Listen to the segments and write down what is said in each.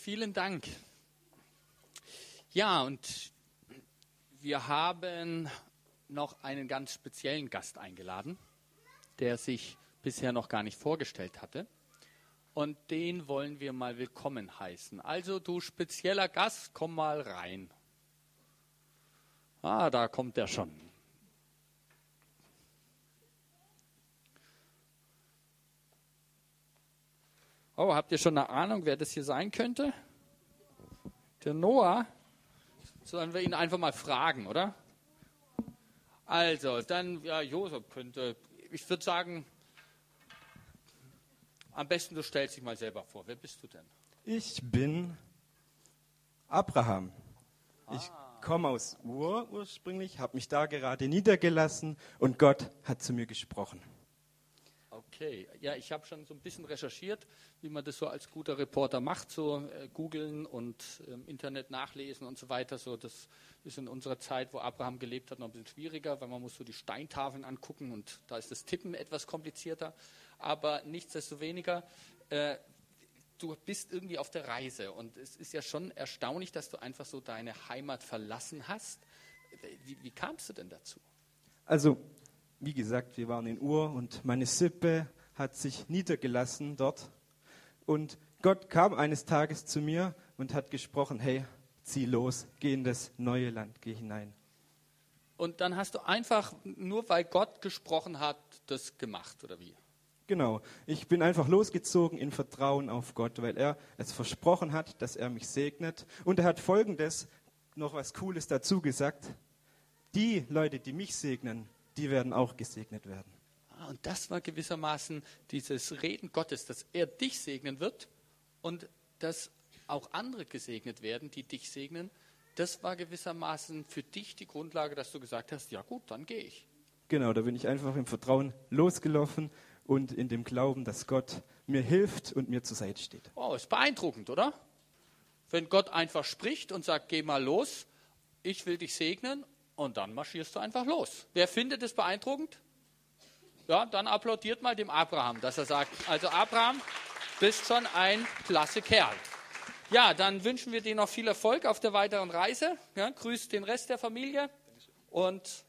vielen Dank. Ja, und wir haben noch einen ganz speziellen Gast eingeladen, der sich bisher noch gar nicht vorgestellt hatte. Und den wollen wir mal willkommen heißen. Also du spezieller Gast, komm mal rein. Ah, da kommt er schon. Oh, habt ihr schon eine Ahnung, wer das hier sein könnte? Der Noah? Sollen wir ihn einfach mal fragen, oder? Also, dann, ja, Josef könnte, ich würde sagen, am besten du stellst dich mal selber vor. Wer bist du denn? Ich bin Abraham. Ah. Ich komme aus Ur ursprünglich, habe mich da gerade niedergelassen und Gott hat zu mir gesprochen. Okay, ja, ich habe schon so ein bisschen recherchiert, wie man das so als guter Reporter macht, so äh, googeln und im ähm, Internet nachlesen und so weiter. So, das ist in unserer Zeit, wo Abraham gelebt hat, noch ein bisschen schwieriger, weil man muss so die Steintafeln angucken und da ist das Tippen etwas komplizierter. Aber nichtsdestoweniger, äh, du bist irgendwie auf der Reise und es ist ja schon erstaunlich, dass du einfach so deine Heimat verlassen hast. Wie, wie kamst du denn dazu? Also wie gesagt, wir waren in Ur und meine Sippe hat sich niedergelassen dort. Und Gott kam eines Tages zu mir und hat gesprochen, hey, zieh los, geh in das neue Land, geh hinein. Und dann hast du einfach, nur weil Gott gesprochen hat, das gemacht, oder wie? Genau, ich bin einfach losgezogen in Vertrauen auf Gott, weil er es versprochen hat, dass er mich segnet. Und er hat folgendes, noch was Cooles dazu gesagt. Die Leute, die mich segnen, die werden auch gesegnet werden. Ah, und das war gewissermaßen dieses Reden Gottes, dass er dich segnen wird und dass auch andere gesegnet werden, die dich segnen. Das war gewissermaßen für dich die Grundlage, dass du gesagt hast, ja gut, dann gehe ich. Genau, da bin ich einfach im Vertrauen losgelaufen und in dem Glauben, dass Gott mir hilft und mir zur Seite steht. Oh, ist beeindruckend, oder? Wenn Gott einfach spricht und sagt, geh mal los, ich will dich segnen und dann marschierst du einfach los. Wer findet es beeindruckend? Ja, dann applaudiert mal dem Abraham, dass er sagt, also Abraham, bist schon ein klasse Kerl. Ja, dann wünschen wir dir noch viel Erfolg auf der weiteren Reise. Ja, grüßt den Rest der Familie und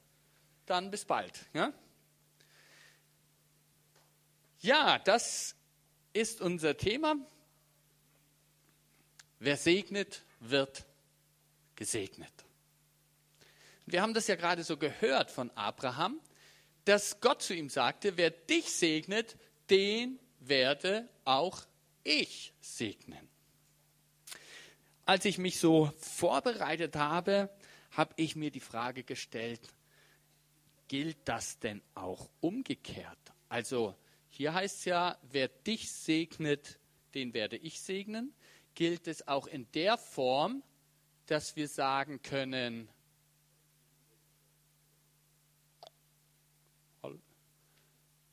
dann bis bald. Ja, ja das ist unser Thema. Wer segnet, wird gesegnet. Wir haben das ja gerade so gehört von Abraham, dass Gott zu ihm sagte, wer dich segnet, den werde auch ich segnen. Als ich mich so vorbereitet habe, habe ich mir die Frage gestellt, gilt das denn auch umgekehrt? Also hier heißt es ja, wer dich segnet, den werde ich segnen. Gilt es auch in der Form, dass wir sagen können,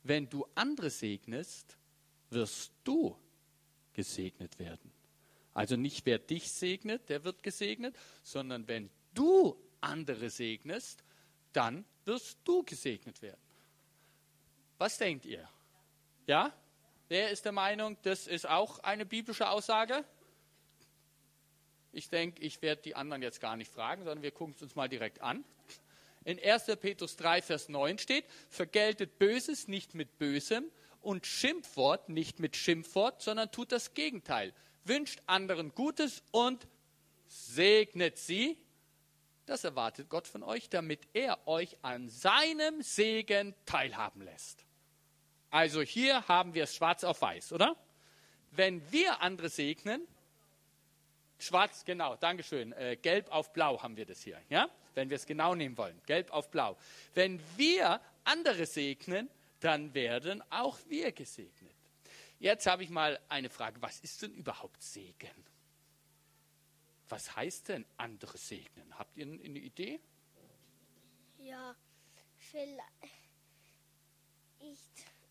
wenn du andere segnest, wirst du gesegnet werden. Also nicht wer dich segnet, der wird gesegnet, sondern wenn du andere segnest, dann wirst du gesegnet werden. Was denkt ihr? Ja? Wer ist der Meinung, das ist auch eine biblische Aussage? Ich denke, ich werde die anderen jetzt gar nicht fragen, sondern wir gucken es uns mal direkt an. In 1. Petrus 3, Vers 9 steht, vergeltet Böses nicht mit Bösem und Schimpfwort nicht mit Schimpfwort, sondern tut das Gegenteil. Wünscht anderen Gutes und segnet sie. Das erwartet Gott von euch, damit er euch an seinem Segen teilhaben lässt. Also hier haben wir es schwarz auf weiß, oder? Wenn wir andere segnen, schwarz, genau, Dankeschön, äh, gelb auf blau haben wir das hier, ja? Wenn wir es genau nehmen wollen, gelb auf blau. Wenn wir andere segnen, dann werden auch wir gesegnet. Jetzt habe ich mal eine Frage, was ist denn überhaupt Segen? Was heißt denn andere segnen? Habt ihr eine Idee? Ja, vielleicht.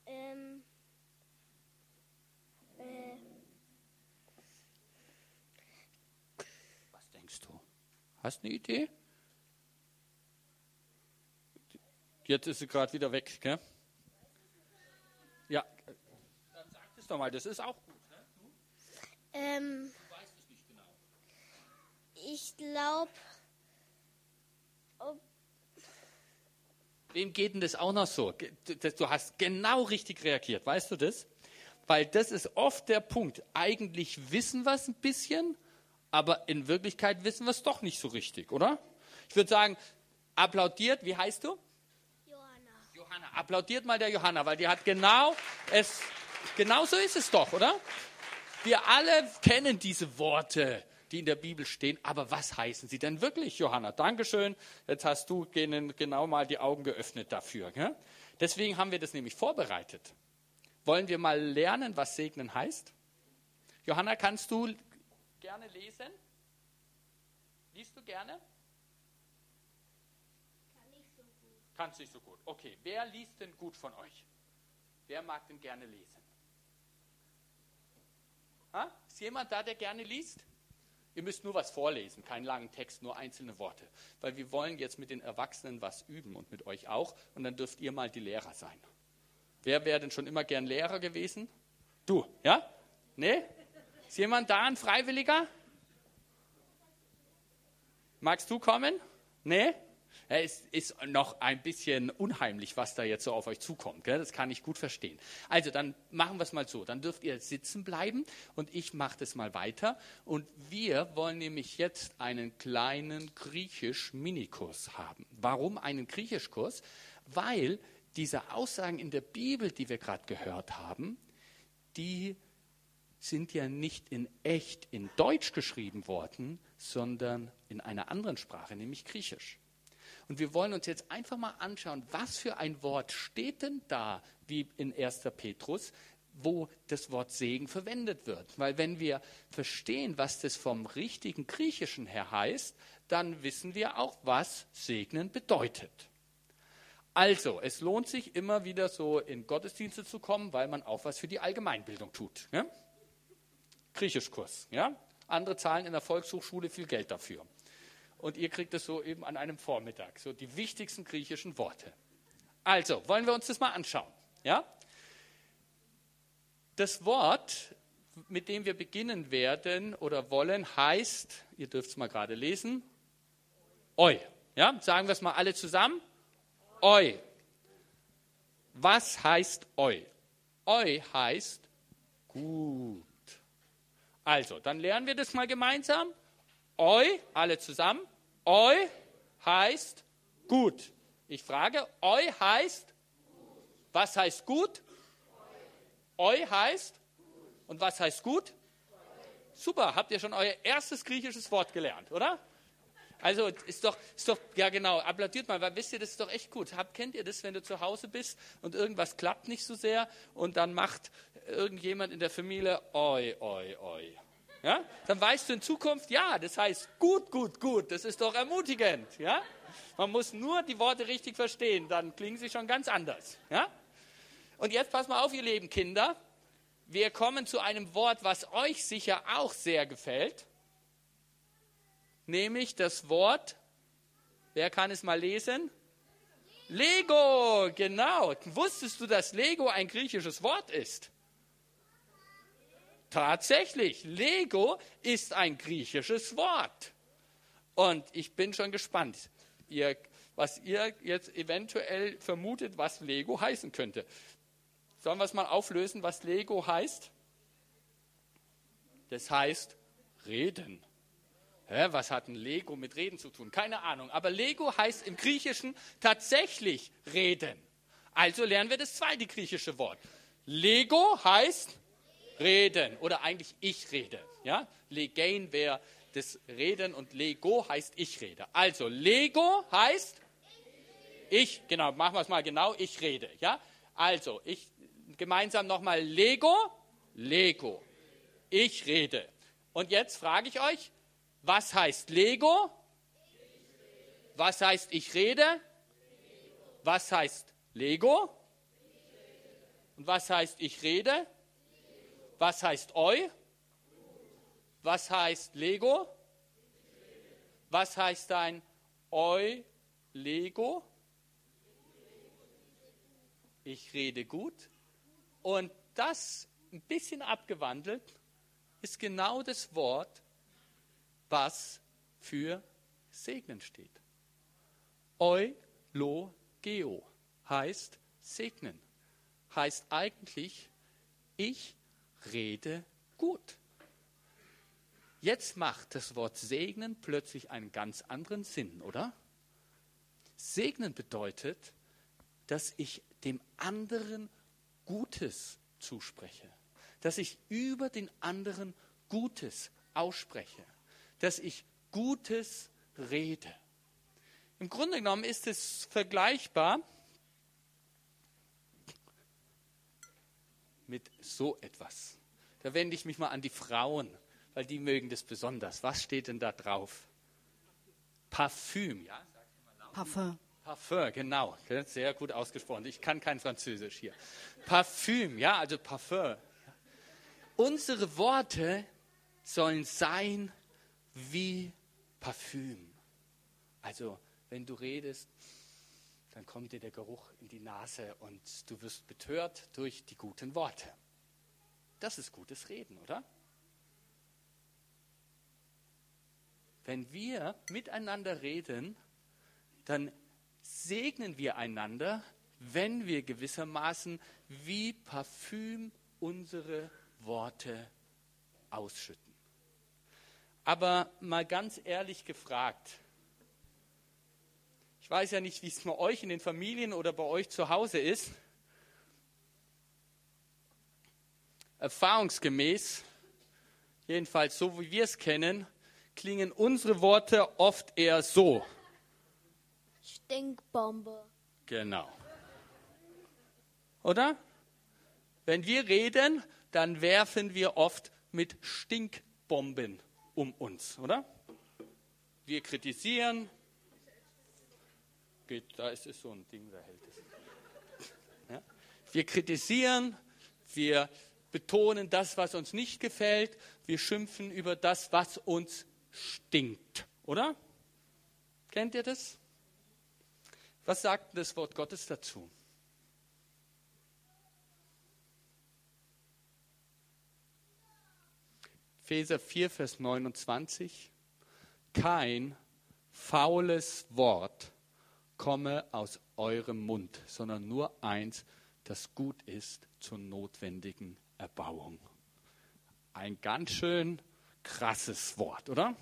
Ähm, äh, Was denkst du? Hast du eine Idee? Jetzt ist sie gerade wieder weg, gell? Ja, dann sag es doch mal, das ist auch gut, ne? Du? Ähm, du weißt es nicht genau. Ich glaube. Wem geht denn das auch noch so? Du hast genau richtig reagiert, weißt du das? Weil das ist oft der Punkt. Eigentlich wissen wir es ein bisschen, aber in Wirklichkeit wissen wir es doch nicht so richtig, oder? Ich würde sagen, applaudiert, wie heißt du? Johanna. Applaudiert mal der Johanna, weil die hat genau es, genau so ist es doch, oder? Wir alle kennen diese Worte, die in der Bibel stehen, aber was heißen sie denn wirklich, Johanna? Dankeschön, jetzt hast du genau mal die Augen geöffnet dafür. Gell? Deswegen haben wir das nämlich vorbereitet. Wollen wir mal lernen, was segnen heißt? Johanna, kannst du gerne lesen? Liest du gerne? Kann nicht so gut. Kannst nicht so gut. Okay, wer liest denn gut von euch? Wer mag denn gerne lesen? Ha? Ist jemand da, der gerne liest? Ihr müsst nur was vorlesen, keinen langen Text, nur einzelne Worte. Weil wir wollen jetzt mit den Erwachsenen was üben und mit euch auch. Und dann dürft ihr mal die Lehrer sein. Wer wäre denn schon immer gern Lehrer gewesen? Du, ja? Nee? Ist jemand da, ein Freiwilliger? Magst du kommen? Nee? Ja, Es ist noch ein bisschen unheimlich, was da jetzt so auf euch zukommt. Gell? Das kann ich gut verstehen. Also, dann machen wir es mal so. Dann dürft ihr sitzen bleiben und ich mache das mal weiter. Und wir wollen nämlich jetzt einen kleinen Griechisch-Minikurs haben. Warum einen Griechischkurs? Weil diese Aussagen in der Bibel, die wir gerade gehört haben, die sind ja nicht in echt in Deutsch geschrieben worden, sondern in einer anderen Sprache, nämlich Griechisch. Und wir wollen uns jetzt einfach mal anschauen, was für ein Wort steht denn da, wie in 1. Petrus, wo das Wort Segen verwendet wird. Weil wenn wir verstehen, was das vom richtigen Griechischen her heißt, dann wissen wir auch, was Segnen bedeutet. Also, es lohnt sich immer wieder so in Gottesdienste zu kommen, weil man auch was für die Allgemeinbildung tut. Ja? Griechischkurs. Ja? Andere zahlen in der Volkshochschule viel Geld dafür. Und ihr kriegt es so eben an einem Vormittag, so die wichtigsten griechischen Worte. Also, wollen wir uns das mal anschauen. Ja? Das Wort, mit dem wir beginnen werden oder wollen, heißt, ihr dürft es mal gerade lesen, Eu. Ja? Sagen wir es mal alle zusammen. Eu. Was heißt Eu? Eu heißt gut. Also, dann lernen wir das mal gemeinsam. Eu, alle zusammen. Eu heißt gut. Ich frage, Eu heißt, was heißt gut? Eu heißt, und was heißt gut? Super, habt ihr schon euer erstes griechisches Wort gelernt, oder? Also ist doch, ist doch, ja genau, applaudiert mal, weil wisst ihr, das ist doch echt gut. Habt, kennt ihr das, wenn du zu Hause bist und irgendwas klappt nicht so sehr und dann macht irgendjemand in der Familie oi, oi, oi. Ja? Dann weißt du in Zukunft, ja, das heißt gut, gut, gut, das ist doch ermutigend. Ja? Man muss nur die Worte richtig verstehen, dann klingen sie schon ganz anders. Ja? Und jetzt pass mal auf, ihr lieben Kinder. Wir kommen zu einem Wort, was euch sicher auch sehr gefällt nämlich das Wort, wer kann es mal lesen? Lego, genau. Wusstest du, dass Lego ein griechisches Wort ist? Tatsächlich, Lego ist ein griechisches Wort. Und ich bin schon gespannt, ihr, was ihr jetzt eventuell vermutet, was Lego heißen könnte. Sollen wir es mal auflösen, was Lego heißt? Das heißt reden. Hä, was hat ein Lego mit Reden zu tun? Keine Ahnung. Aber Lego heißt im Griechischen tatsächlich reden. Also lernen wir das zweite griechische Wort. Lego heißt reden oder eigentlich ich rede. Ja? Legein wäre das Reden und Lego heißt ich rede. Also Lego heißt ich, genau, machen wir es mal genau, ich rede. Ja? Also ich gemeinsam nochmal Lego, Lego. Ich rede. Und jetzt frage ich euch, was heißt Lego? Was heißt ich rede? Was heißt Lego? Und was heißt ich rede? Was heißt Eu? Was heißt Lego? Was heißt ein Eu Lego? Ich rede gut. Und das ein bisschen abgewandelt ist genau das Wort, was für Segnen steht. Geo heißt segnen. Heißt eigentlich, ich rede gut. Jetzt macht das Wort segnen plötzlich einen ganz anderen Sinn, oder? Segnen bedeutet, dass ich dem anderen Gutes zuspreche, dass ich über den anderen Gutes ausspreche, dass ich Gutes rede. Im Grunde genommen ist es vergleichbar mit so etwas. Da wende ich mich mal an die Frauen, weil die mögen das besonders. Was steht denn da drauf? Parfüm, ja? Parfum. Parfum, genau. Sehr gut ausgesprochen. Ich kann kein Französisch hier. Parfüm, ja, also Parfum. Unsere Worte sollen sein wie Parfüm. Also, wenn du redest, dann kommt dir der Geruch in die Nase und du wirst betört durch die guten Worte. Das ist gutes Reden, oder? Wenn wir miteinander reden, dann segnen wir einander, wenn wir gewissermaßen wie Parfüm unsere Worte ausschütten. Aber mal ganz ehrlich gefragt, ich weiß ja nicht, wie es bei euch in den Familien oder bei euch zu Hause ist. Erfahrungsgemäß, jedenfalls so wie wir es kennen, klingen unsere Worte oft eher so. Stinkbombe. Genau. Oder? Wenn wir reden, dann werfen wir oft mit Stinkbomben um uns, oder? Wir kritisieren. Geht, da ist es so ein Ding, da hält es. Ja? Wir kritisieren, wir betonen das, was uns nicht gefällt, wir schimpfen über das, was uns stinkt, oder? Kennt ihr das? Was sagt das Wort Gottes dazu? Epheser 4, Vers 29. Kein faules Wort komme aus eurem Mund, sondern nur eins, das gut ist zur notwendigen Erbauung. Ein ganz schön krasses Wort, oder?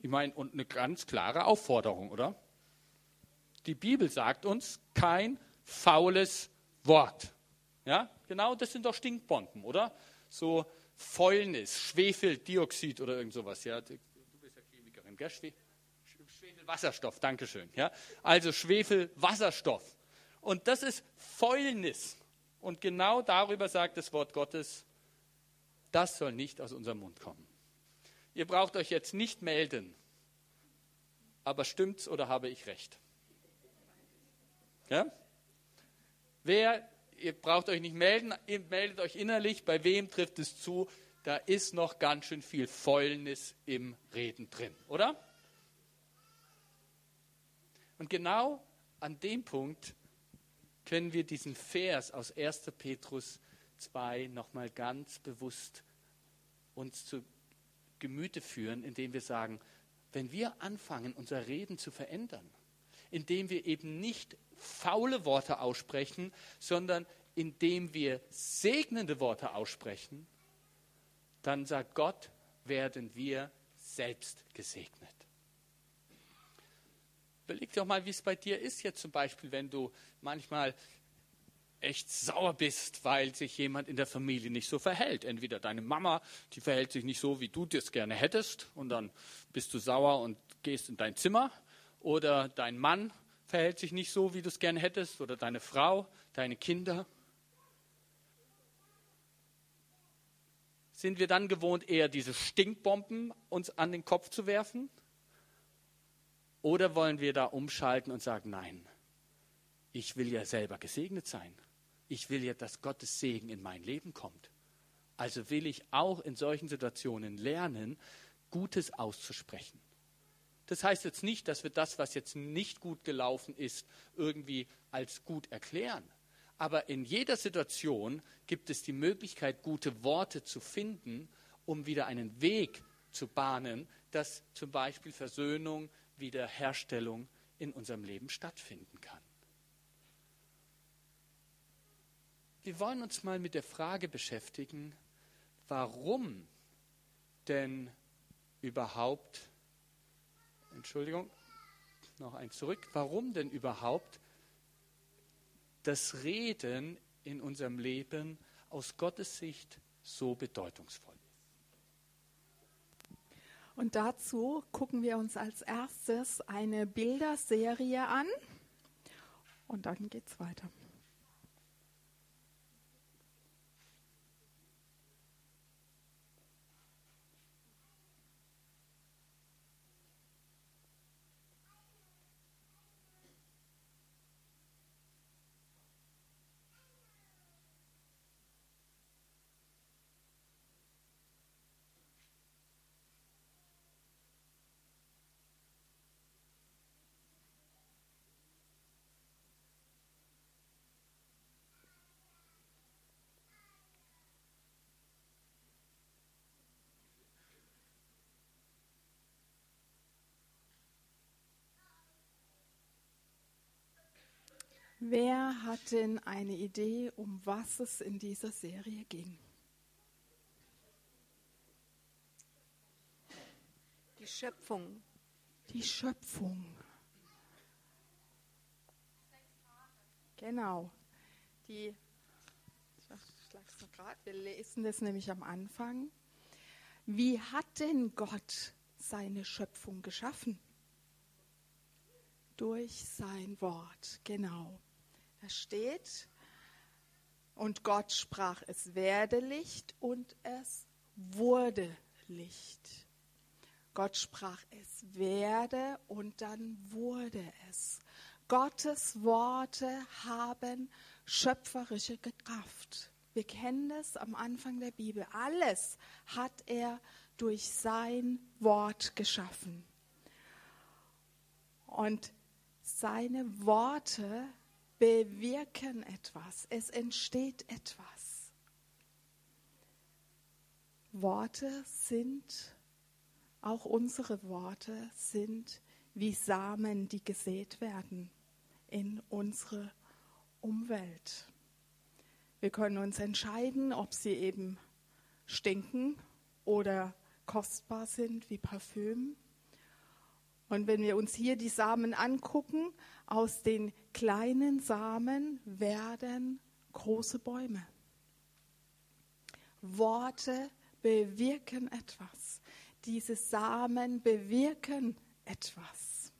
Ich meine, und eine ganz klare Aufforderung, oder? Die Bibel sagt uns kein faules Wort. Ja, genau, das sind doch Stinkbomben, oder? So Fäulnis, Schwefeldioxid oder irgend sowas. Ja, du bist ja Chemikerin, gell? Schwefelwasserstoff, Dankeschön. Ja, also Schwefelwasserstoff. Und das ist Fäulnis. Und genau darüber sagt das Wort Gottes, das soll nicht aus unserem Mund kommen. Ihr braucht euch jetzt nicht melden, aber stimmt's oder habe ich recht? Ja? Wer, ihr braucht euch nicht melden, ihr meldet euch innerlich, bei wem trifft es zu? Da ist noch ganz schön viel Fäulnis im Reden drin, oder? Und genau an dem Punkt können wir diesen Vers aus 1. Petrus 2 nochmal ganz bewusst uns zu Gemüte führen, indem wir sagen, wenn wir anfangen, unser Reden zu verändern, indem wir eben nicht faule Worte aussprechen, sondern indem wir segnende Worte aussprechen, dann sagt Gott, werden wir selbst gesegnet. Überleg doch mal, wie es bei dir ist jetzt zum Beispiel, wenn du manchmal echt sauer bist, weil sich jemand in der Familie nicht so verhält. Entweder deine Mama, die verhält sich nicht so, wie du das gerne hättest, und dann bist du sauer und gehst in dein Zimmer, oder dein Mann verhält sich nicht so, wie du es gerne hättest, oder deine Frau, deine Kinder. Sind wir dann gewohnt, eher diese Stinkbomben uns an den Kopf zu werfen? Oder wollen wir da umschalten und sagen, nein, ich will ja selber gesegnet sein. Ich will ja, dass Gottes Segen in mein Leben kommt. Also will ich auch in solchen Situationen lernen, Gutes auszusprechen. Das heißt jetzt nicht, dass wir das, was jetzt nicht gut gelaufen ist, irgendwie als gut erklären. Aber in jeder Situation gibt es die Möglichkeit, gute Worte zu finden, um wieder einen Weg zu bahnen, dass zum Beispiel Versöhnung, Wiederherstellung in unserem Leben stattfinden kann. Wir wollen uns mal mit der Frage beschäftigen, warum denn überhaupt, Entschuldigung, noch eins zurück, warum denn überhaupt das Reden in unserem Leben aus Gottes Sicht so bedeutungsvoll und dazu gucken wir uns als erstes eine Bilderserie an und dann geht's weiter. Wer hat denn eine Idee, um was es in dieser Serie ging? Die Schöpfung. Die Schöpfung. Genau. Die, ich schlag's noch grad, wir lesen das nämlich am Anfang. Wie hat denn Gott seine Schöpfung geschaffen? Durch sein Wort, genau. Da steht, und Gott sprach, es werde Licht und es wurde Licht. Gott sprach, es werde und dann wurde es. Gottes Worte haben schöpferische Kraft. Wir kennen das am Anfang der Bibel. Alles hat er durch sein Wort geschaffen. Und seine Worte bewirken etwas. Es entsteht etwas. Worte sind, auch unsere Worte sind wie Samen, die gesät werden in unsere Umwelt. Wir können uns entscheiden, ob sie eben stinken oder kostbar sind wie Parfüm. Und wenn wir uns hier die Samen angucken, aus den kleinen Samen werden große Bäume. Worte bewirken etwas. Diese Samen bewirken etwas.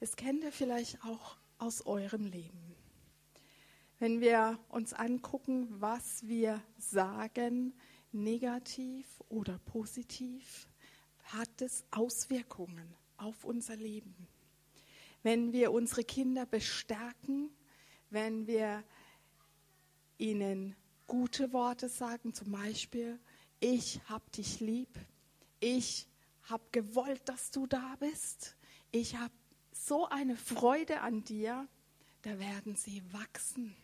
Es kennt ihr vielleicht auch aus eurem Leben. Wenn wir uns angucken, was wir sagen, negativ oder positiv, hat es Auswirkungen auf unser Leben. Wenn wir unsere Kinder bestärken, wenn wir ihnen gute Worte sagen, zum Beispiel, ich hab dich lieb, ich hab gewollt, dass du da bist, ich hab so eine Freude an dir, da werden sie wachsen.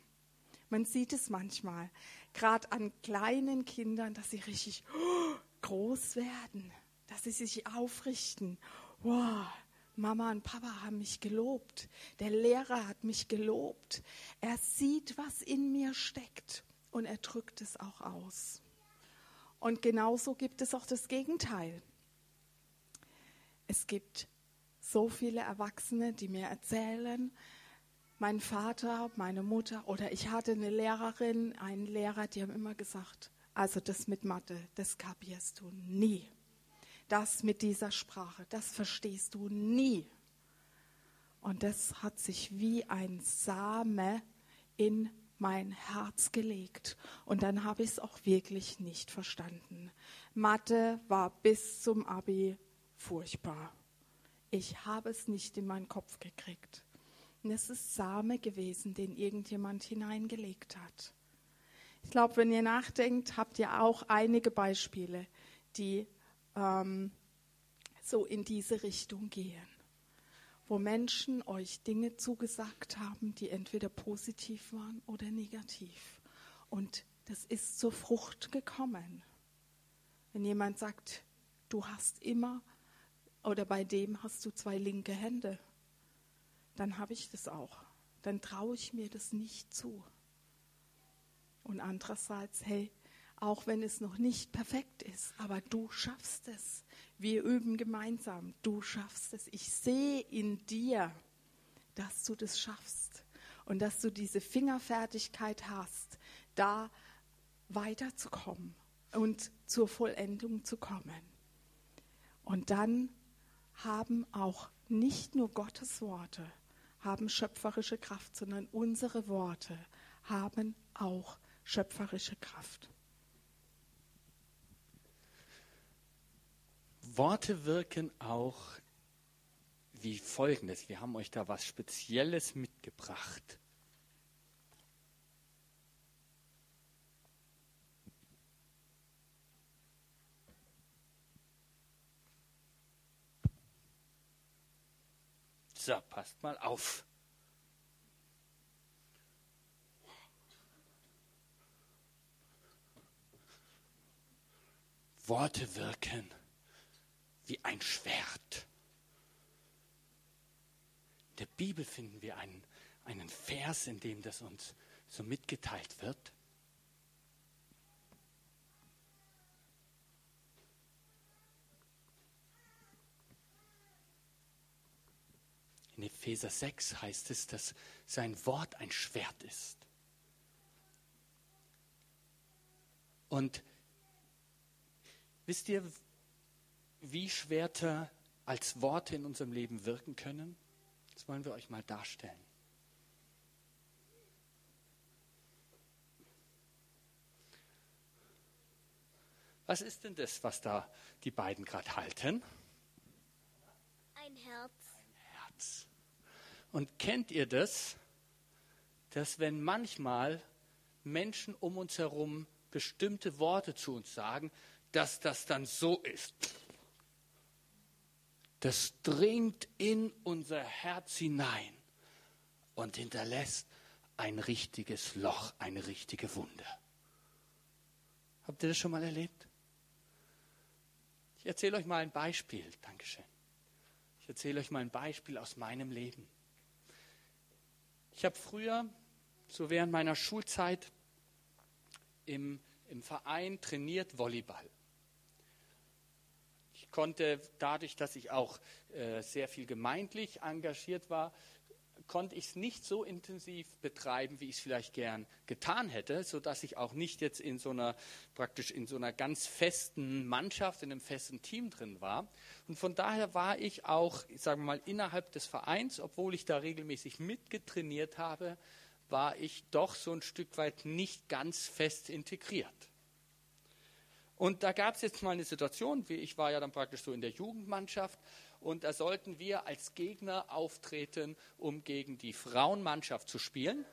Man sieht es manchmal, gerade an kleinen Kindern, dass sie richtig groß werden, dass sie sich aufrichten wow, Mama und Papa haben mich gelobt, der Lehrer hat mich gelobt. Er sieht, was in mir steckt und er drückt es auch aus. Und genauso gibt es auch das Gegenteil. Es gibt so viele Erwachsene, die mir erzählen, mein Vater, meine Mutter oder ich hatte eine Lehrerin, einen Lehrer, die haben immer gesagt, also das mit Mathe, das kapierst du nie das mit dieser Sprache, das verstehst du nie. Und das hat sich wie ein Same in mein Herz gelegt. Und dann habe ich es auch wirklich nicht verstanden. Mathe war bis zum Abi furchtbar. Ich habe es nicht in meinen Kopf gekriegt. Und es ist Same gewesen, den irgendjemand hineingelegt hat. Ich glaube, wenn ihr nachdenkt, habt ihr auch einige Beispiele, die ähm, so in diese Richtung gehen, wo Menschen euch Dinge zugesagt haben, die entweder positiv waren oder negativ. Und das ist zur Frucht gekommen. Wenn jemand sagt, du hast immer oder bei dem hast du zwei linke Hände, dann habe ich das auch. Dann traue ich mir das nicht zu. Und andererseits, hey, auch wenn es noch nicht perfekt ist, aber du schaffst es. Wir üben gemeinsam, du schaffst es. Ich sehe in dir, dass du das schaffst und dass du diese Fingerfertigkeit hast, da weiterzukommen und zur Vollendung zu kommen. Und dann haben auch nicht nur Gottes Worte haben schöpferische Kraft, sondern unsere Worte haben auch schöpferische Kraft. Worte wirken auch wie folgendes. Wir haben euch da was Spezielles mitgebracht. So, passt mal auf. Worte wirken wie ein Schwert. In der Bibel finden wir einen, einen Vers, in dem das uns so mitgeteilt wird. In Epheser 6 heißt es, dass sein Wort ein Schwert ist. Und wisst ihr, wie Schwerter als Worte in unserem Leben wirken können? Das wollen wir euch mal darstellen. Was ist denn das, was da die beiden gerade halten? Ein Herz. Herz. Und kennt ihr das, dass wenn manchmal Menschen um uns herum bestimmte Worte zu uns sagen, dass das dann so ist? Das dringt in unser Herz hinein und hinterlässt ein richtiges Loch, eine richtige Wunde. Habt ihr das schon mal erlebt? Ich erzähle euch mal ein Beispiel. Dankeschön. Ich erzähle euch mal ein Beispiel aus meinem Leben. Ich habe früher, so während meiner Schulzeit, im, im Verein trainiert Volleyball. Konnte dadurch, dass ich auch äh, sehr viel gemeindlich engagiert war, konnte ich es nicht so intensiv betreiben, wie ich es vielleicht gern getan hätte, sodass ich auch nicht jetzt in so einer praktisch in so einer ganz festen Mannschaft, in einem festen Team drin war. Und von daher war ich auch, sagen wir mal, innerhalb des Vereins, obwohl ich da regelmäßig mitgetrainiert habe, war ich doch so ein Stück weit nicht ganz fest integriert. Und da gab es jetzt mal eine Situation, wie ich war ja dann praktisch so in der Jugendmannschaft und da sollten wir als Gegner auftreten, um gegen die Frauenmannschaft zu spielen,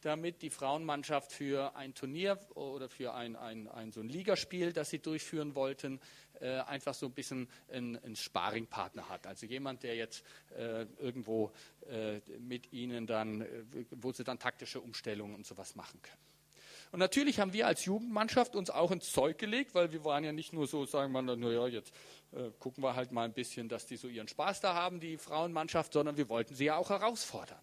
damit die Frauenmannschaft für ein Turnier oder für ein, ein, ein so ein Ligaspiel, das sie durchführen wollten, äh, einfach so ein bisschen einen, einen Sparringpartner hat. Also jemand, der jetzt äh, irgendwo äh, mit ihnen dann, äh, wo sie dann taktische Umstellungen und sowas machen können. Und natürlich haben wir als Jugendmannschaft uns auch ins Zeug gelegt, weil wir waren ja nicht nur so, sagen wir, naja, jetzt äh, gucken wir halt mal ein bisschen, dass die so ihren Spaß da haben, die Frauenmannschaft, sondern wir wollten sie ja auch herausfordern.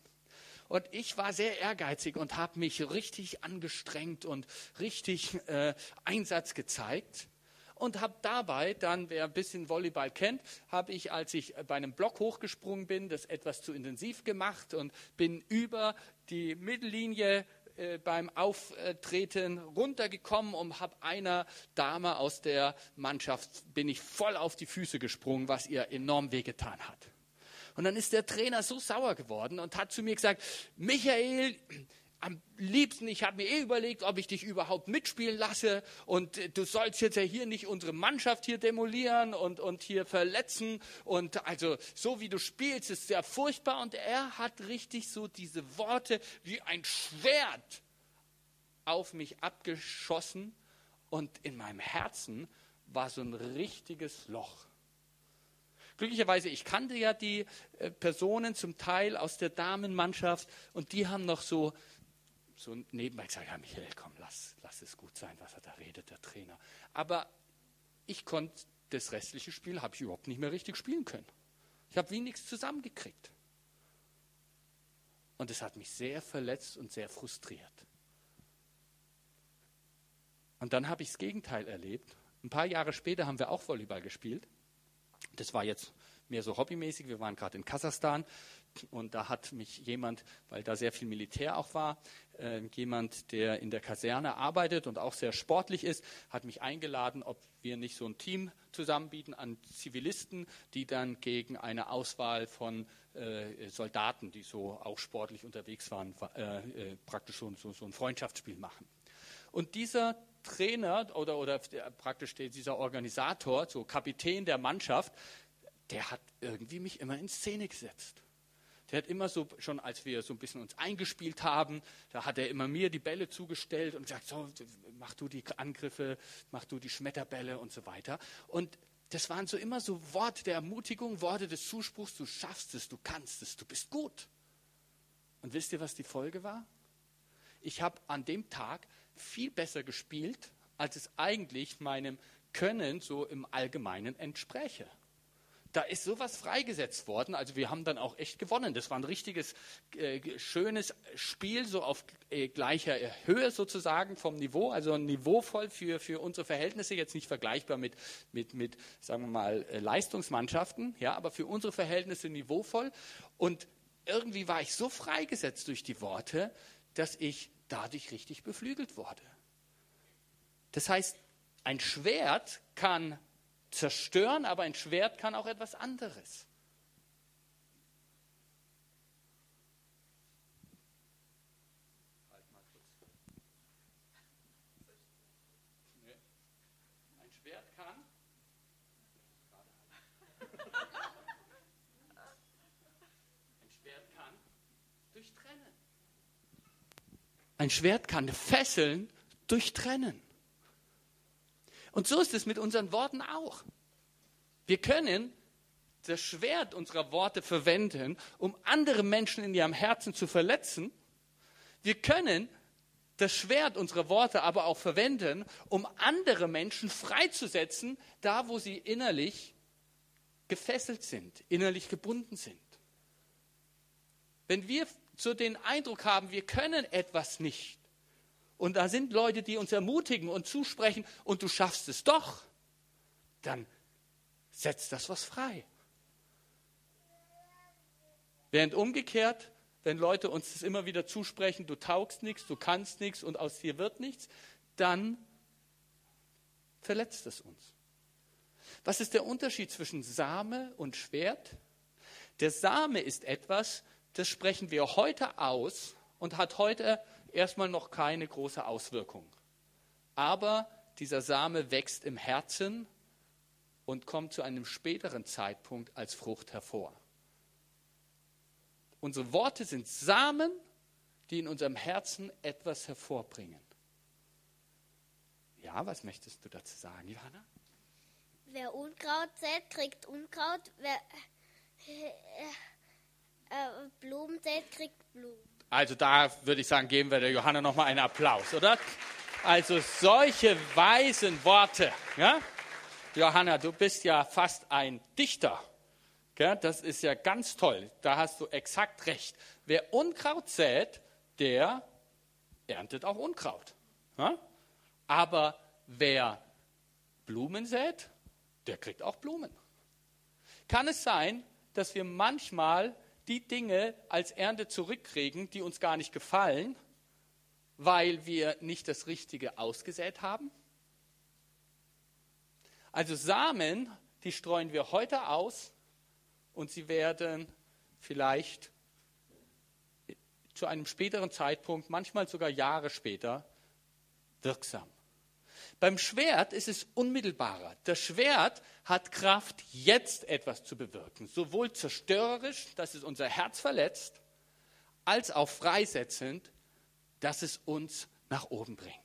Und ich war sehr ehrgeizig und habe mich richtig angestrengt und richtig äh, Einsatz gezeigt. Und habe dabei dann, wer ein bisschen Volleyball kennt, habe ich, als ich bei einem Block hochgesprungen bin, das etwas zu intensiv gemacht und bin über die Mittellinie äh, beim Auftreten runtergekommen und habe einer Dame aus der Mannschaft, bin ich voll auf die Füße gesprungen, was ihr enorm wehgetan hat. Und dann ist der Trainer so sauer geworden und hat zu mir gesagt, Michael, am liebsten, ich habe mir eh überlegt, ob ich dich überhaupt mitspielen lasse. Und äh, du sollst jetzt ja hier nicht unsere Mannschaft hier demolieren und, und hier verletzen. Und also so wie du spielst, ist sehr furchtbar. Und er hat richtig so diese Worte wie ein Schwert auf mich abgeschossen. Und in meinem Herzen war so ein richtiges Loch. Glücklicherweise, ich kannte ja die äh, Personen zum Teil aus der Damenmannschaft. Und die haben noch so so nebenbei gesagt, ja Michael, komm, lass, lass es gut sein, was er da redet, der Trainer. Aber ich konnte das restliche Spiel, habe ich überhaupt nicht mehr richtig spielen können. Ich habe wie nichts zusammengekriegt. Und es hat mich sehr verletzt und sehr frustriert. Und dann habe ich das Gegenteil erlebt. Ein paar Jahre später haben wir auch Volleyball gespielt. Das war jetzt mehr so hobbymäßig. Wir waren gerade in Kasachstan und da hat mich jemand, weil da sehr viel Militär auch war, äh, jemand, der in der Kaserne arbeitet und auch sehr sportlich ist, hat mich eingeladen, ob wir nicht so ein Team zusammenbieten an Zivilisten, die dann gegen eine Auswahl von äh, Soldaten, die so auch sportlich unterwegs waren, äh, äh, praktisch so, so, ein Freundschaftsspiel machen. Und dieser Trainer oder, oder praktisch dieser Organisator, so Kapitän der Mannschaft, der hat irgendwie mich immer in Szene gesetzt. Der hat immer so, schon als wir so ein bisschen uns eingespielt haben, da hat er immer mir die Bälle zugestellt und gesagt, so, mach du die Angriffe, mach du die Schmetterbälle und so weiter. Und das waren so immer so Worte der Ermutigung, Worte des Zuspruchs, du schaffst es, du kannst es, du bist gut. Und wisst ihr, was die Folge war? Ich habe an dem Tag viel besser gespielt, als es eigentlich meinem Können so im Allgemeinen entspräche da ist sowas freigesetzt worden. Also wir haben dann auch echt gewonnen. Das war ein richtiges, äh, schönes Spiel, so auf äh, gleicher Höhe sozusagen vom Niveau, also niveauvoll für, für unsere Verhältnisse, jetzt nicht vergleichbar mit, mit, mit sagen wir mal, äh, Leistungsmannschaften, ja, aber für unsere Verhältnisse niveauvoll. Und irgendwie war ich so freigesetzt durch die Worte, dass ich dadurch richtig beflügelt wurde. Das heißt, ein Schwert kann zerstören, aber ein Schwert kann auch etwas anderes. Ein Schwert kann. Ein Schwert kann durchtrennen. Ein Schwert kann Fesseln durchtrennen. Und so ist es mit unseren Worten auch. Wir können das Schwert unserer Worte verwenden, um andere Menschen in ihrem Herzen zu verletzen. Wir können das Schwert unserer Worte aber auch verwenden, um andere Menschen freizusetzen, da wo sie innerlich gefesselt sind, innerlich gebunden sind. Wenn wir so den Eindruck haben, wir können etwas nicht, und da sind Leute, die uns ermutigen und zusprechen und du schaffst es doch, dann setzt das was frei. Während umgekehrt, wenn Leute uns das immer wieder zusprechen, du taugst nichts, du kannst nichts und aus dir wird nichts, dann verletzt es uns. Was ist der Unterschied zwischen Same und Schwert? Der Same ist etwas, das sprechen wir heute aus und hat heute erstmal noch keine große Auswirkung. Aber dieser Same wächst im Herzen und kommt zu einem späteren Zeitpunkt als Frucht hervor. Unsere Worte sind Samen, die in unserem Herzen etwas hervorbringen. Ja, was möchtest du dazu sagen, Johanna? Wer Unkraut sät, kriegt Unkraut. Wer äh, äh, Blumen sät, kriegt Blumen. Also da würde ich sagen, geben wir der Johanna nochmal einen Applaus, oder? Also solche weisen Worte. Ja? Johanna, du bist ja fast ein Dichter. Gell? Das ist ja ganz toll. Da hast du exakt recht. Wer Unkraut sät, der erntet auch Unkraut. Ja? Aber wer Blumen sät, der kriegt auch Blumen. Kann es sein, dass wir manchmal die Dinge als Ernte zurückkriegen, die uns gar nicht gefallen, weil wir nicht das Richtige ausgesät haben? Also Samen, die streuen wir heute aus und sie werden vielleicht zu einem späteren Zeitpunkt, manchmal sogar Jahre später, wirksam. Beim Schwert ist es unmittelbarer. Das Schwert hat Kraft, jetzt etwas zu bewirken. Sowohl zerstörerisch, dass es unser Herz verletzt, als auch freisetzend, dass es uns nach oben bringt.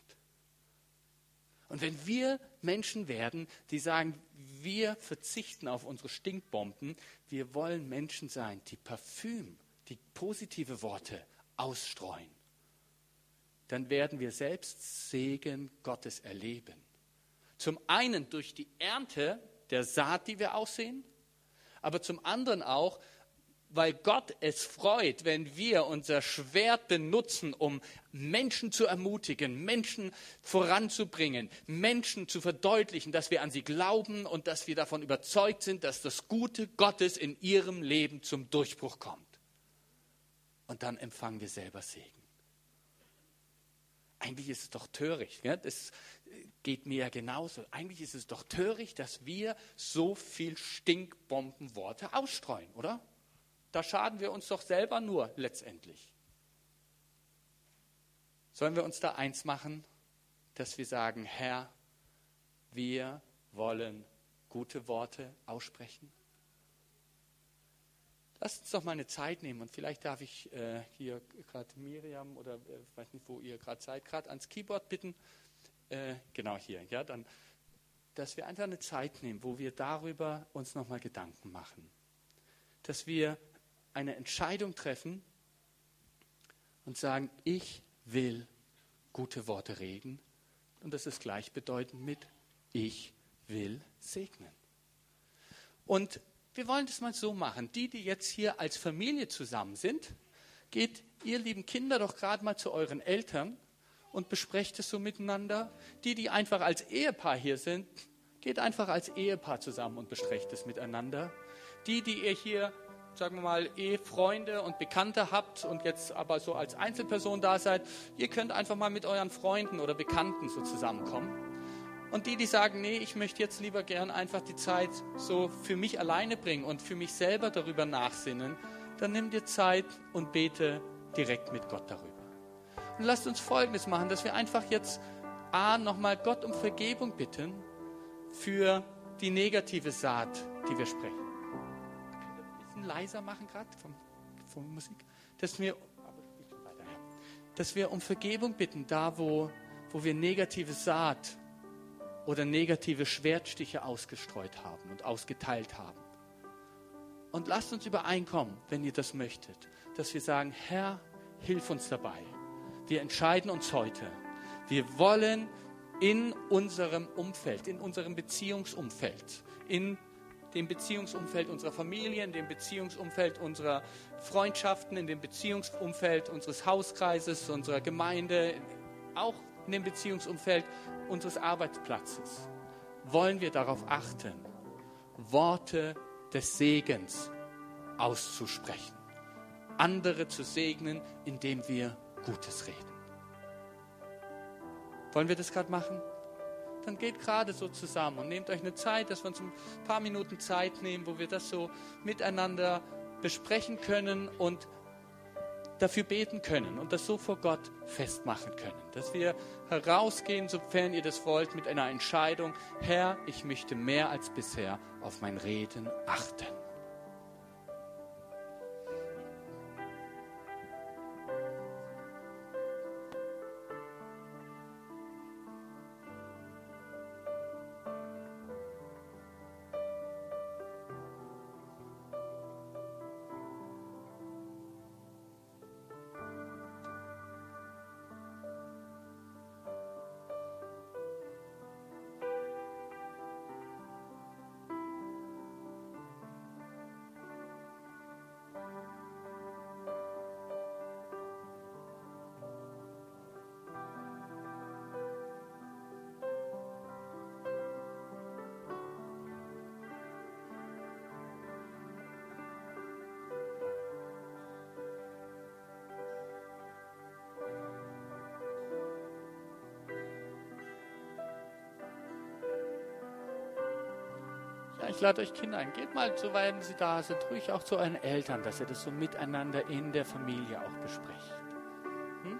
Und wenn wir Menschen werden, die sagen, wir verzichten auf unsere Stinkbomben, wir wollen Menschen sein, die Parfüm, die positive Worte ausstreuen dann werden wir selbst Segen Gottes erleben. Zum einen durch die Ernte der Saat, die wir aussehen, aber zum anderen auch weil Gott es freut, wenn wir unser Schwert benutzen, um Menschen zu ermutigen, Menschen voranzubringen, Menschen zu verdeutlichen, dass wir an sie glauben und dass wir davon überzeugt sind, dass das Gute Gottes in ihrem Leben zum Durchbruch kommt. Und dann empfangen wir selber Segen. Eigentlich ist es doch töricht. Gell? Das geht mir ja genauso. Eigentlich ist es doch töricht, dass wir so viel Stinkbombenworte ausstreuen, oder? Da schaden wir uns doch selber nur letztendlich. Sollen wir uns da eins machen, dass wir sagen, Herr, wir wollen gute Worte aussprechen? Lasst uns doch mal eine Zeit nehmen und vielleicht darf ich äh, hier gerade Miriam oder äh, weiß nicht, wo ihr gerade seid, gerade ans Keyboard bitten. Äh, genau hier, ja, dann, dass wir einfach eine Zeit nehmen, wo wir darüber uns nochmal Gedanken machen. Dass wir eine Entscheidung treffen und sagen, ich will gute Worte reden. Und das ist gleichbedeutend mit, ich will segnen. Und wir wollen das mal so machen. Die, die jetzt hier als Familie zusammen sind, geht ihr lieben Kinder doch gerade mal zu euren Eltern und besprecht es so miteinander. Die, die einfach als Ehepaar hier sind, geht einfach als Ehepaar zusammen und besprecht es miteinander. Die, die ihr hier sagen wir mal, Ehefreunde und Bekannte habt und jetzt aber so als Einzelperson da seid, ihr könnt einfach mal mit euren Freunden oder Bekannten so zusammenkommen. Und die, die sagen, nee, ich möchte jetzt lieber gern einfach die Zeit so für mich alleine bringen und für mich selber darüber nachsinnen, dann nimm dir Zeit und bete direkt mit Gott darüber. Und lasst uns Folgendes machen, dass wir einfach jetzt A, nochmal Gott um Vergebung bitten für die negative Saat, die wir sprechen leiser machen gerade von, von Musik, dass wir, dass wir um Vergebung bitten, da wo, wo wir negative Saat oder negative Schwertstiche ausgestreut haben und ausgeteilt haben. Und lasst uns übereinkommen, wenn ihr das möchtet, dass wir sagen, Herr, hilf uns dabei. Wir entscheiden uns heute. Wir wollen in unserem Umfeld, in unserem Beziehungsumfeld, in dem Beziehungsumfeld unserer Familie, in dem Beziehungsumfeld unserer Freundschaften, in dem Beziehungsumfeld unseres Hauskreises, unserer Gemeinde, auch in dem Beziehungsumfeld unseres Arbeitsplatzes. Wollen wir darauf achten, Worte des Segens auszusprechen, andere zu segnen, indem wir Gutes reden. Wollen wir das gerade machen? dann geht gerade so zusammen und nehmt euch eine Zeit, dass wir uns ein paar Minuten Zeit nehmen, wo wir das so miteinander besprechen können und dafür beten können und das so vor Gott festmachen können. Dass wir herausgehen, sofern ihr das wollt, mit einer Entscheidung, Herr, ich möchte mehr als bisher auf mein Reden achten. Ich lade euch Kinder ein. Geht mal, so wenn sie da sind, ruhig auch zu euren Eltern, dass ihr das so miteinander in der Familie auch besprecht. Hm,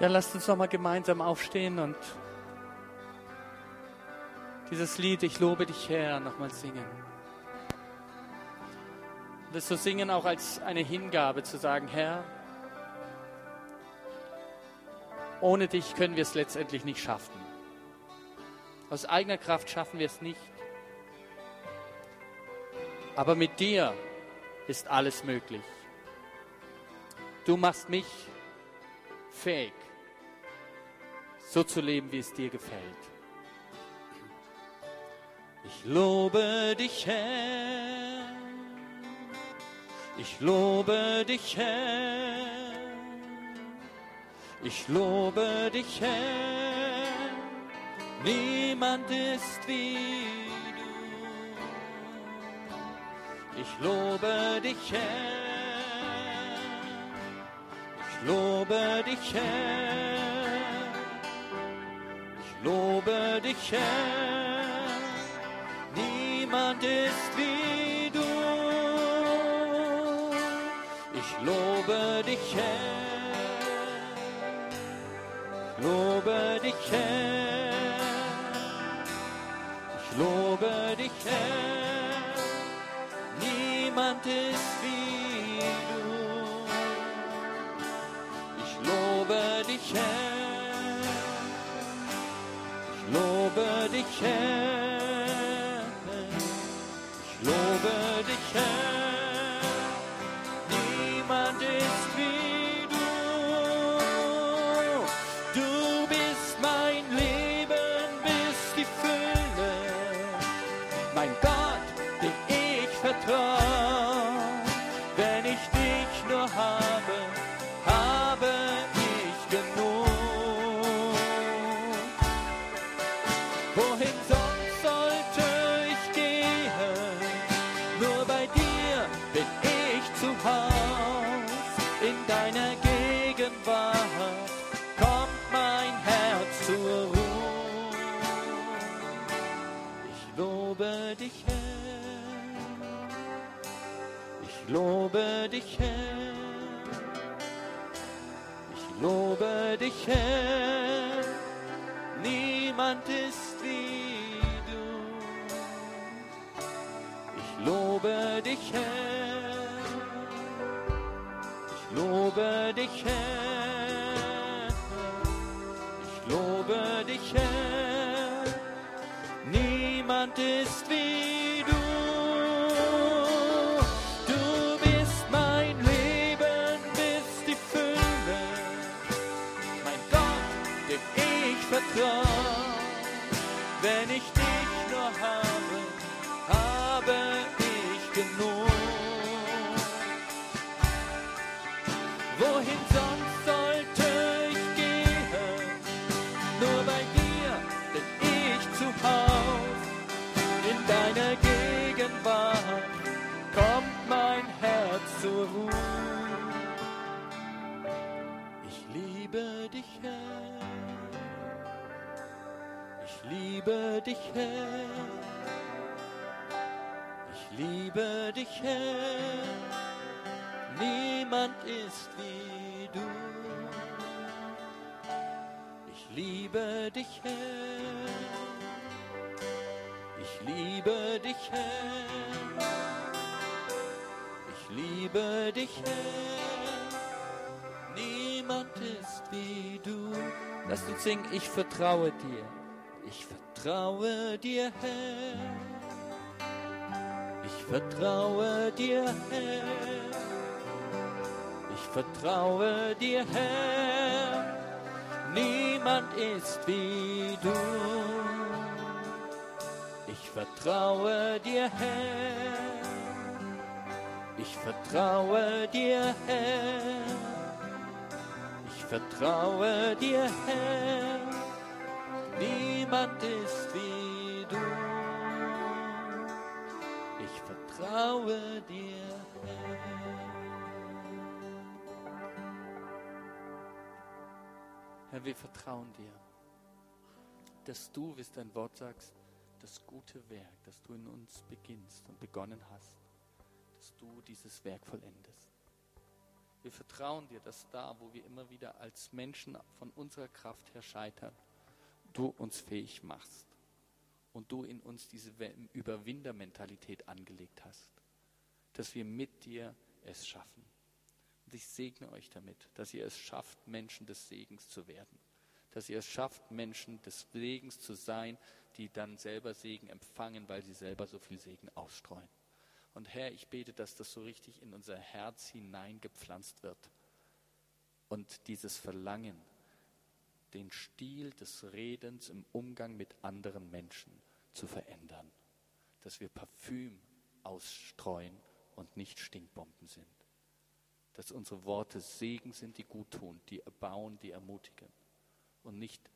Ja, lasst uns noch mal gemeinsam aufstehen und dieses Lied, ich lobe dich Herr, nochmal singen. Und das so singen auch als eine Hingabe zu sagen, Herr, ohne dich können wir es letztendlich nicht schaffen. Aus eigener Kraft schaffen wir es nicht. Aber mit dir ist alles möglich. Du machst mich fähig, so zu leben, wie es dir gefällt. Ich lobe dich, Herr. Ich lobe dich, Herr. Ich lobe dich, Herr. Niemand ist wie du. Ich lobe dich, Herr. Ich lobe dich, Herr. Lobe dich, Herr. Niemand ist wie du. Ich lobe dich, Herr. Lobe dich, Herr. Ich lobe dich, Herr. Niemand ist wie du. Ich lobe dich, Herr. Dich, Herr. Ich lobe dich, Herr. Lobe dich, Herr. Ich lobe dich, Herr. Niemand ist wie du. Ich lobe dich, Herr. Ich lobe dich, Herr. Ich lobe dich, Herr. Niemand ist wie Ich liebe dich, Herr. Ich liebe dich, Herr. Niemand ist wie du. Ich liebe dich, Herr. Ich liebe dich, Herr. Ich liebe dich, Herr. Niemand ist wie du. Lass uns singen, ich vertraue dir. Ich vertraue dir, Herr. Ich vertraue dir, Herr. Ich vertraue dir, Herr. Niemand ist wie du. Ich vertraue dir, Herr. Ich vertraue dir, Herr. Ich vertraue dir, Herr. Niemand ist wie du. Ich vertraue dir, Herr. Herr, wir vertrauen dir, dass du, wie es dein Wort sagst, das gute Werk, das du in uns beginnst und begonnen hast, dass du dieses Werk vollendest. Wir vertrauen dir, dass da, wo wir immer wieder als Menschen von unserer Kraft her scheitern, du uns fähig machst und du in uns diese Überwindermentalität angelegt hast, dass wir mit dir es schaffen. Und ich segne euch damit, dass ihr es schafft, Menschen des Segens zu werden, dass ihr es schafft, Menschen des Segens zu sein, die dann selber Segen empfangen, weil sie selber so viel Segen ausstreuen. Und Herr, ich bete, dass das so richtig in unser Herz hineingepflanzt wird. Und dieses Verlangen, den Stil des Redens im Umgang mit anderen Menschen zu verändern. Dass wir Parfüm ausstreuen und nicht Stinkbomben sind. Dass unsere Worte Segen sind, die gut tun, die erbauen, die ermutigen. Und nicht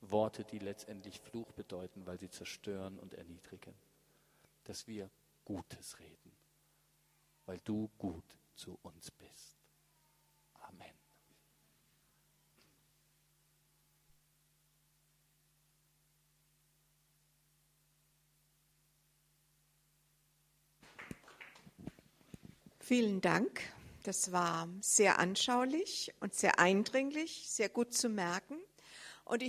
Worte, die letztendlich Fluch bedeuten, weil sie zerstören und erniedrigen. Dass wir Gutes reden, weil du gut zu uns bist. Vielen Dank. Das war sehr anschaulich und sehr eindringlich, sehr gut zu merken.